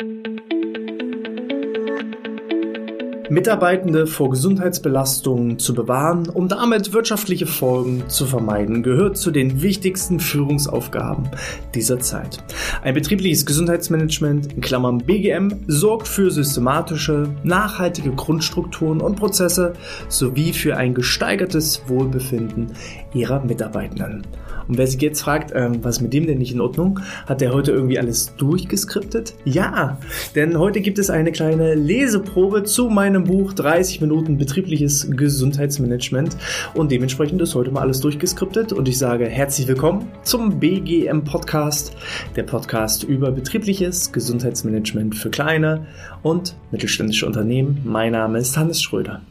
thank you. Mitarbeitende vor Gesundheitsbelastungen zu bewahren, um damit wirtschaftliche Folgen zu vermeiden, gehört zu den wichtigsten Führungsaufgaben dieser Zeit. Ein betriebliches Gesundheitsmanagement in Klammern BGM sorgt für systematische, nachhaltige Grundstrukturen und Prozesse sowie für ein gesteigertes Wohlbefinden ihrer Mitarbeitenden. Und wer sich jetzt fragt, ähm, was mit dem denn nicht in Ordnung, hat der heute irgendwie alles durchgeskriptet? Ja, denn heute gibt es eine kleine Leseprobe zu meinem Buch 30 Minuten betriebliches Gesundheitsmanagement und dementsprechend ist heute mal alles durchgeskriptet und ich sage herzlich willkommen zum BGM Podcast, der Podcast über betriebliches Gesundheitsmanagement für kleine und mittelständische Unternehmen. Mein Name ist Hannes Schröder.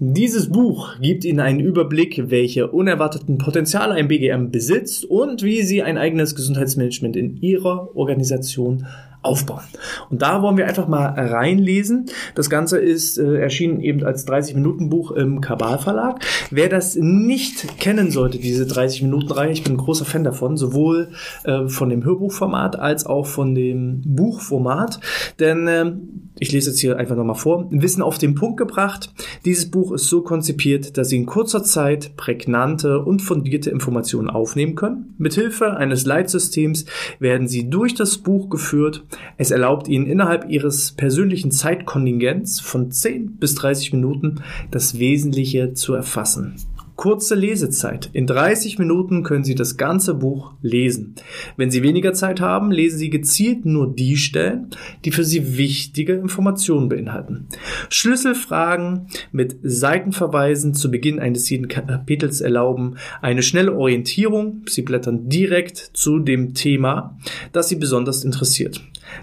Dieses Buch gibt Ihnen einen Überblick, welche unerwarteten Potenziale ein BGM besitzt und wie Sie ein eigenes Gesundheitsmanagement in Ihrer Organisation aufbauen. Und da wollen wir einfach mal reinlesen. Das Ganze ist äh, erschienen eben als 30-Minuten-Buch im Kabal Verlag. Wer das nicht kennen sollte, diese 30-Minuten-Reihe, ich bin ein großer Fan davon, sowohl äh, von dem Hörbuchformat als auch von dem Buchformat. Denn äh, ich lese jetzt hier einfach nochmal vor. Wissen auf den Punkt gebracht. Dieses Buch ist so konzipiert, dass Sie in kurzer Zeit prägnante und fundierte Informationen aufnehmen können. Mithilfe eines Leitsystems werden Sie durch das Buch geführt es erlaubt Ihnen innerhalb Ihres persönlichen Zeitkontingents von 10 bis 30 Minuten das Wesentliche zu erfassen. Kurze Lesezeit. In 30 Minuten können Sie das ganze Buch lesen. Wenn Sie weniger Zeit haben, lesen Sie gezielt nur die Stellen, die für Sie wichtige Informationen beinhalten. Schlüsselfragen mit Seitenverweisen zu Beginn eines jeden Kapitels erlauben eine schnelle Orientierung. Sie blättern direkt zu dem Thema, das Sie besonders interessiert.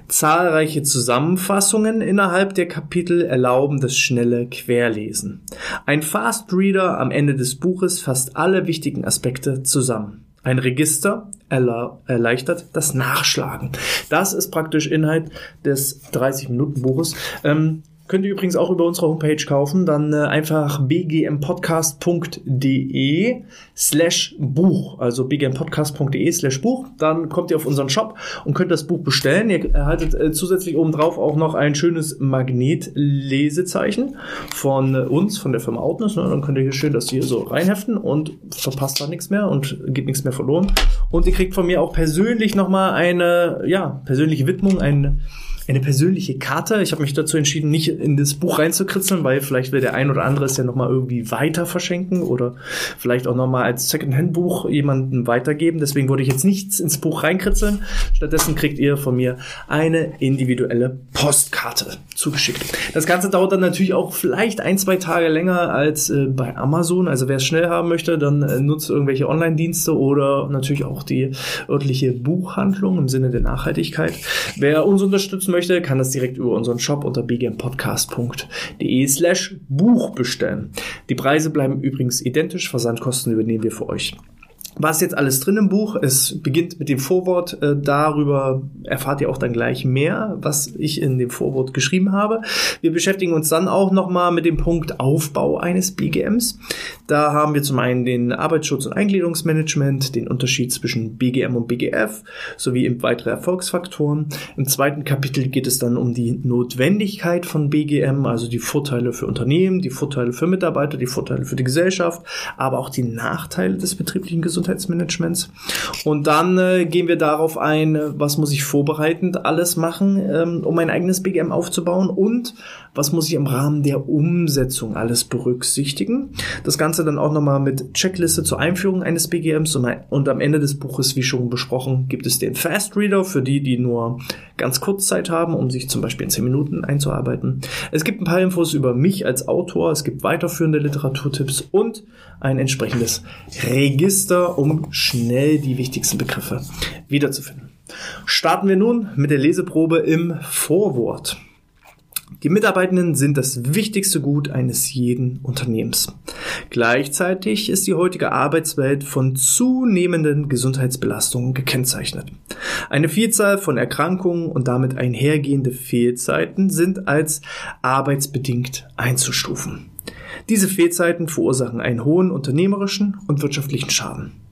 Zahlreiche Zusammenfassungen innerhalb der Kapitel erlauben das schnelle Querlesen. Ein Fast Reader am Ende des Buches fasst alle wichtigen Aspekte zusammen. Ein Register erleichtert das Nachschlagen. Das ist praktisch Inhalt des 30-Minuten-Buches. Ähm, Könnt ihr übrigens auch über unsere Homepage kaufen. Dann äh, einfach bgmpodcast.de slash Buch. Also bgmpodcast.de slash Buch. Dann kommt ihr auf unseren Shop und könnt das Buch bestellen. Ihr erhaltet äh, zusätzlich obendrauf auch noch ein schönes Magnetlesezeichen von äh, uns, von der Firma Outness. Ne? Dann könnt ihr hier schön das hier so reinheften und verpasst da nichts mehr und geht nichts mehr verloren. Und ihr kriegt von mir auch persönlich nochmal eine, ja, persönliche Widmung, ein eine persönliche Karte. Ich habe mich dazu entschieden, nicht in das Buch reinzukritzeln, weil vielleicht will der ein oder andere es ja nochmal irgendwie weiter verschenken oder vielleicht auch nochmal als Secondhand-Buch jemanden weitergeben. Deswegen wollte ich jetzt nichts ins Buch reinkritzeln. Stattdessen kriegt ihr von mir eine individuelle Postkarte zugeschickt. Das Ganze dauert dann natürlich auch vielleicht ein, zwei Tage länger als äh, bei Amazon. Also wer es schnell haben möchte, dann äh, nutzt irgendwelche Online-Dienste oder natürlich auch die örtliche Buchhandlung im Sinne der Nachhaltigkeit. Wer uns unterstützen möchte, kann das direkt über unseren Shop unter bgmpodcast.de slash Buch bestellen. Die Preise bleiben übrigens identisch, Versandkosten übernehmen wir für euch. Was jetzt alles drin im Buch? Es beginnt mit dem Vorwort. Äh, darüber erfahrt ihr auch dann gleich mehr, was ich in dem Vorwort geschrieben habe. Wir beschäftigen uns dann auch nochmal mit dem Punkt Aufbau eines BGMs. Da haben wir zum einen den Arbeitsschutz und Eingliederungsmanagement, den Unterschied zwischen BGM und BGF sowie weitere Erfolgsfaktoren. Im zweiten Kapitel geht es dann um die Notwendigkeit von BGM, also die Vorteile für Unternehmen, die Vorteile für Mitarbeiter, die Vorteile für die Gesellschaft, aber auch die Nachteile des betrieblichen Gesundheits Gesundheitsmanagements. Und dann äh, gehen wir darauf ein, was muss ich vorbereitend alles machen, ähm, um mein eigenes BGM aufzubauen und was muss ich im Rahmen der Umsetzung alles berücksichtigen. Das Ganze dann auch nochmal mit Checkliste zur Einführung eines BGMs und, und am Ende des Buches, wie schon besprochen, gibt es den Fast Reader für die, die nur ganz kurz Zeit haben, um sich zum Beispiel in 10 Minuten einzuarbeiten. Es gibt ein paar Infos über mich als Autor, es gibt weiterführende Literaturtipps und ein entsprechendes Register, um schnell die wichtigsten Begriffe wiederzufinden. Starten wir nun mit der Leseprobe im Vorwort. Die Mitarbeitenden sind das wichtigste Gut eines jeden Unternehmens. Gleichzeitig ist die heutige Arbeitswelt von zunehmenden Gesundheitsbelastungen gekennzeichnet. Eine Vielzahl von Erkrankungen und damit einhergehende Fehlzeiten sind als arbeitsbedingt einzustufen. Diese Fehlzeiten verursachen einen hohen unternehmerischen und wirtschaftlichen Schaden.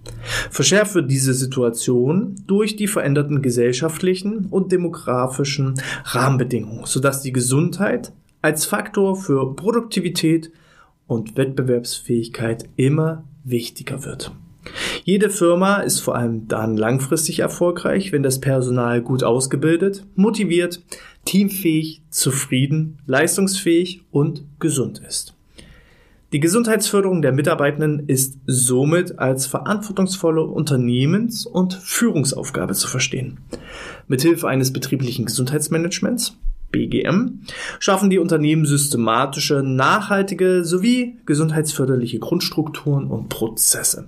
Verschärft wird diese Situation durch die veränderten gesellschaftlichen und demografischen Rahmenbedingungen, sodass die Gesundheit als Faktor für Produktivität und Wettbewerbsfähigkeit immer wichtiger wird. Jede Firma ist vor allem dann langfristig erfolgreich, wenn das Personal gut ausgebildet, motiviert, teamfähig, zufrieden, leistungsfähig und gesund ist. Die Gesundheitsförderung der Mitarbeitenden ist somit als verantwortungsvolle Unternehmens- und Führungsaufgabe zu verstehen. Mithilfe eines betrieblichen Gesundheitsmanagements BGM, schaffen die Unternehmen systematische, nachhaltige sowie gesundheitsförderliche Grundstrukturen und Prozesse.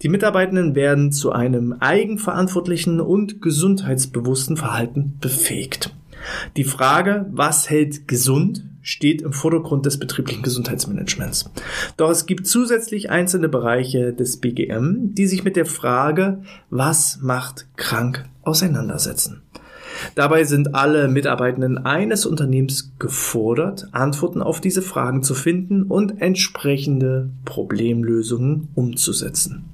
Die Mitarbeitenden werden zu einem eigenverantwortlichen und gesundheitsbewussten Verhalten befähigt. Die Frage, was hält gesund, steht im Vordergrund des betrieblichen Gesundheitsmanagements. Doch es gibt zusätzlich einzelne Bereiche des BGM, die sich mit der Frage, was macht krank, auseinandersetzen. Dabei sind alle Mitarbeitenden eines Unternehmens gefordert, Antworten auf diese Fragen zu finden und entsprechende Problemlösungen umzusetzen.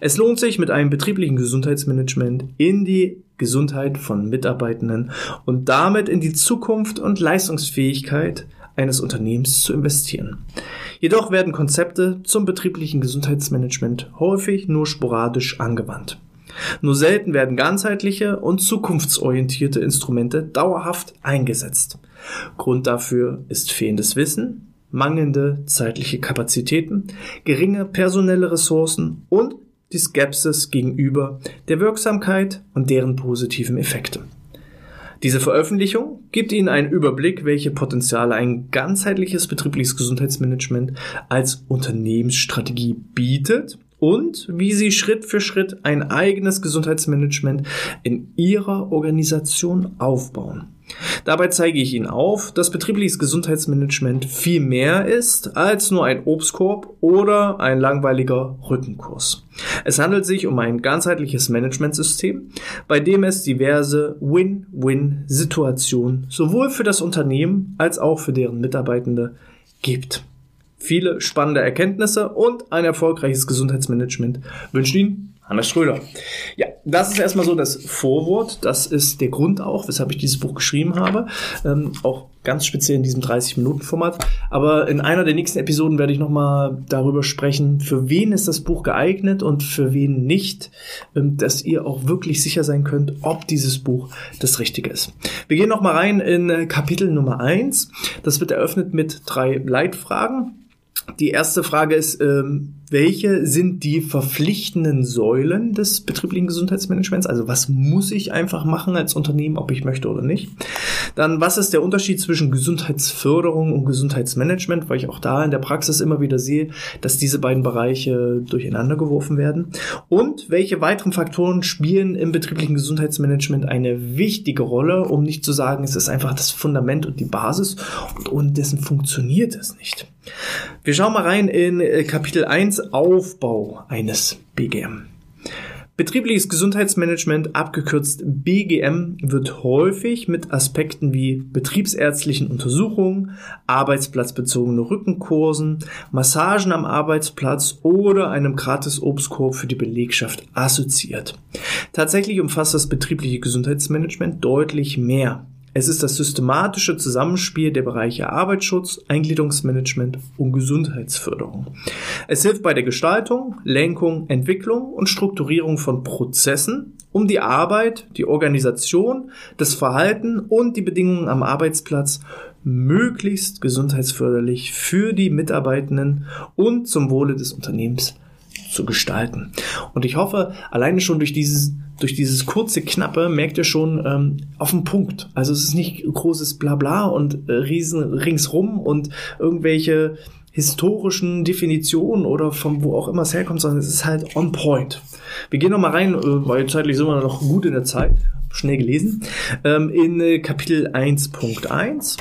Es lohnt sich, mit einem betrieblichen Gesundheitsmanagement in die Gesundheit von Mitarbeitenden und damit in die Zukunft und Leistungsfähigkeit eines Unternehmens zu investieren. Jedoch werden Konzepte zum betrieblichen Gesundheitsmanagement häufig nur sporadisch angewandt. Nur selten werden ganzheitliche und zukunftsorientierte Instrumente dauerhaft eingesetzt. Grund dafür ist fehlendes Wissen, mangelnde zeitliche Kapazitäten, geringe personelle Ressourcen und die Skepsis gegenüber der Wirksamkeit und deren positiven Effekte. Diese Veröffentlichung gibt Ihnen einen Überblick, welche Potenziale ein ganzheitliches betriebliches Gesundheitsmanagement als Unternehmensstrategie bietet und wie Sie Schritt für Schritt ein eigenes Gesundheitsmanagement in Ihrer Organisation aufbauen. Dabei zeige ich Ihnen auf, dass betriebliches Gesundheitsmanagement viel mehr ist als nur ein Obstkorb oder ein langweiliger Rückenkurs. Es handelt sich um ein ganzheitliches Managementsystem, bei dem es diverse Win-Win-Situationen sowohl für das Unternehmen als auch für deren Mitarbeitende gibt viele spannende Erkenntnisse und ein erfolgreiches Gesundheitsmanagement wünschen Ihnen Hannes Schröder. Ja, das ist erstmal so das Vorwort. Das ist der Grund auch, weshalb ich dieses Buch geschrieben habe. Ähm, auch ganz speziell in diesem 30-Minuten-Format. Aber in einer der nächsten Episoden werde ich nochmal darüber sprechen, für wen ist das Buch geeignet und für wen nicht, ähm, dass ihr auch wirklich sicher sein könnt, ob dieses Buch das Richtige ist. Wir gehen nochmal rein in äh, Kapitel Nummer eins. Das wird eröffnet mit drei Leitfragen. Die erste Frage ist, ähm, welche sind die verpflichtenden Säulen des betrieblichen Gesundheitsmanagements? Also was muss ich einfach machen als Unternehmen, ob ich möchte oder nicht? Dann, was ist der Unterschied zwischen Gesundheitsförderung und Gesundheitsmanagement? Weil ich auch da in der Praxis immer wieder sehe, dass diese beiden Bereiche durcheinander geworfen werden. Und welche weiteren Faktoren spielen im betrieblichen Gesundheitsmanagement eine wichtige Rolle, um nicht zu sagen, es ist einfach das Fundament und die Basis und ohne dessen funktioniert es nicht. Wir schauen mal rein in äh, Kapitel 1 Aufbau eines BGM. Betriebliches Gesundheitsmanagement, abgekürzt BGM, wird häufig mit Aspekten wie betriebsärztlichen Untersuchungen, arbeitsplatzbezogene Rückenkursen, Massagen am Arbeitsplatz oder einem gratis Obstkorb für die Belegschaft assoziiert. Tatsächlich umfasst das betriebliche Gesundheitsmanagement deutlich mehr. Es ist das systematische Zusammenspiel der Bereiche Arbeitsschutz, Eingliederungsmanagement und Gesundheitsförderung. Es hilft bei der Gestaltung, Lenkung, Entwicklung und Strukturierung von Prozessen, um die Arbeit, die Organisation, das Verhalten und die Bedingungen am Arbeitsplatz möglichst gesundheitsförderlich für die Mitarbeitenden und zum Wohle des Unternehmens zu gestalten. Und ich hoffe, alleine schon durch dieses, durch dieses kurze, knappe merkt ihr schon ähm, auf den Punkt. Also es ist nicht großes Blabla und äh, riesen ringsrum und irgendwelche historischen Definitionen oder von wo auch immer es herkommt, sondern es ist halt on point. Wir gehen noch mal rein, äh, weil zeitlich sind wir noch gut in der Zeit, schnell gelesen, ähm, in äh, Kapitel 1.1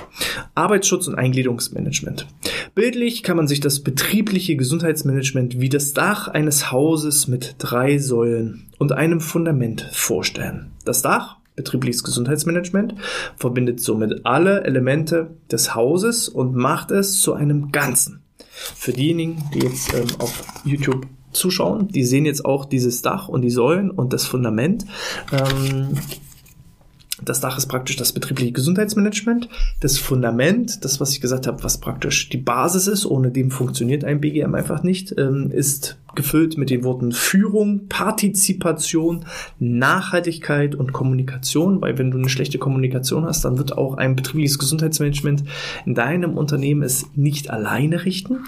Arbeitsschutz und Eingliederungsmanagement. Bildlich kann man sich das betriebliche Gesundheitsmanagement wie das Dach eines Hauses mit drei Säulen und einem Fundament vorstellen. Das Dach betriebliches Gesundheitsmanagement verbindet somit alle Elemente des Hauses und macht es zu einem Ganzen. Für diejenigen, die jetzt ähm, auf YouTube zuschauen, die sehen jetzt auch dieses Dach und die Säulen und das Fundament. Ähm, das Dach ist praktisch das betriebliche Gesundheitsmanagement. Das Fundament, das, was ich gesagt habe, was praktisch die Basis ist, ohne dem funktioniert ein BGM einfach nicht, ähm, ist gefüllt mit den Worten Führung, Partizipation, Nachhaltigkeit und Kommunikation, weil wenn du eine schlechte Kommunikation hast, dann wird auch ein betriebliches Gesundheitsmanagement in deinem Unternehmen es nicht alleine richten.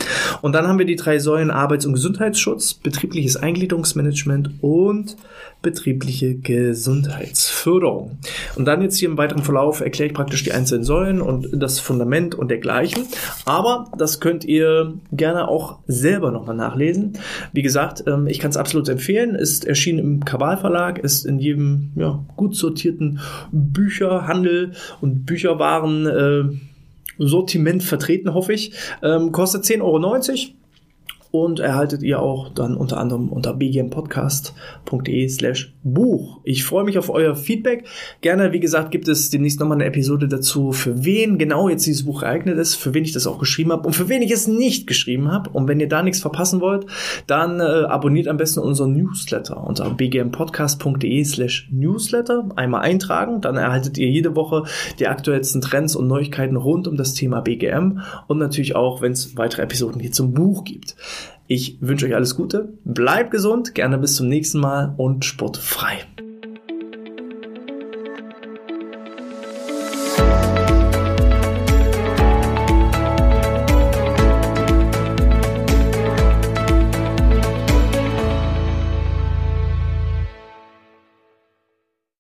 Und dann haben wir die drei Säulen Arbeits- und Gesundheitsschutz, betriebliches Eingliederungsmanagement und betriebliche Gesundheitsförderung. Und dann jetzt hier im weiteren Verlauf erkläre ich praktisch die einzelnen Säulen und das Fundament und dergleichen. Aber das könnt ihr gerne auch selber nochmal nachlesen. Wie gesagt, ähm, ich kann es absolut empfehlen. Ist erschienen im Kabal Verlag, ist in jedem ja, gut sortierten Bücherhandel und Bücherwaren äh, Sortiment vertreten, hoffe ich. Ähm, kostet 10,90 Euro und erhaltet ihr auch dann unter anderem unter bgmpodcast.de slash Buch. Ich freue mich auf euer Feedback. Gerne, wie gesagt, gibt es demnächst nochmal eine Episode dazu, für wen genau jetzt dieses Buch geeignet ist, für wen ich das auch geschrieben habe und für wen ich es nicht geschrieben habe. Und wenn ihr da nichts verpassen wollt, dann äh, abonniert am besten unseren Newsletter unter bgmpodcast.de slash Newsletter. Einmal eintragen, dann erhaltet ihr jede Woche die aktuellsten Trends und Neuigkeiten rund um das Thema BGM und natürlich auch, wenn es weitere Episoden hier zum Buch gibt. Ich wünsche euch alles Gute, bleibt gesund, gerne bis zum nächsten Mal und sportfrei.